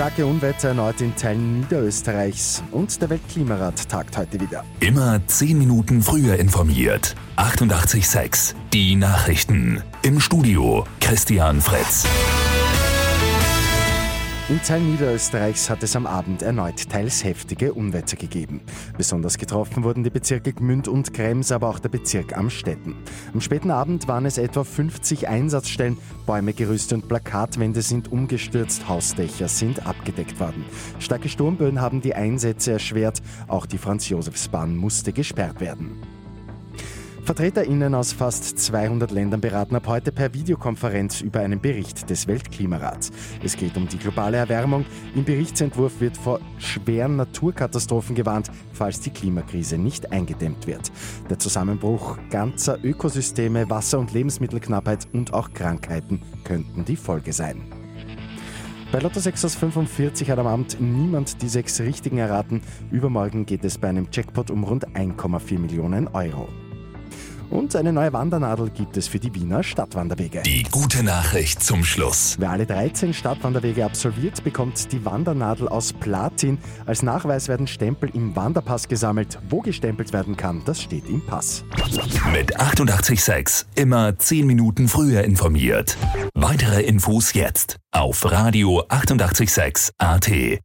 Starke Unwetter erneut in Teilen Niederösterreichs und der Weltklimarat tagt heute wieder. Immer 10 Minuten früher informiert. 88.6 Die Nachrichten. Im Studio Christian Fritz. In Teilen Niederösterreichs hat es am Abend erneut teils heftige Unwetter gegeben. Besonders getroffen wurden die Bezirke Gmünd und Krems, aber auch der Bezirk Amstetten. Am späten Abend waren es etwa 50 Einsatzstellen, Bäume, Gerüste und Plakatwände sind umgestürzt, Hausdächer sind abgedeckt worden. Starke Sturmböen haben die Einsätze erschwert, auch die Franz-Josefs-Bahn musste gesperrt werden. VertreterInnen aus fast 200 Ländern beraten ab heute per Videokonferenz über einen Bericht des Weltklimarats. Es geht um die globale Erwärmung. Im Berichtsentwurf wird vor schweren Naturkatastrophen gewarnt, falls die Klimakrise nicht eingedämmt wird. Der Zusammenbruch ganzer Ökosysteme, Wasser- und Lebensmittelknappheit und auch Krankheiten könnten die Folge sein. Bei Lotto 6 aus 45 hat am Abend niemand die sechs richtigen erraten. Übermorgen geht es bei einem Jackpot um rund 1,4 Millionen Euro. Und eine neue Wandernadel gibt es für die Wiener Stadtwanderwege. Die gute Nachricht zum Schluss. Wer alle 13 Stadtwanderwege absolviert, bekommt die Wandernadel aus Platin. Als Nachweis werden Stempel im Wanderpass gesammelt. Wo gestempelt werden kann, das steht im Pass. Mit 88.6 immer 10 Minuten früher informiert. Weitere Infos jetzt auf Radio 886 AT.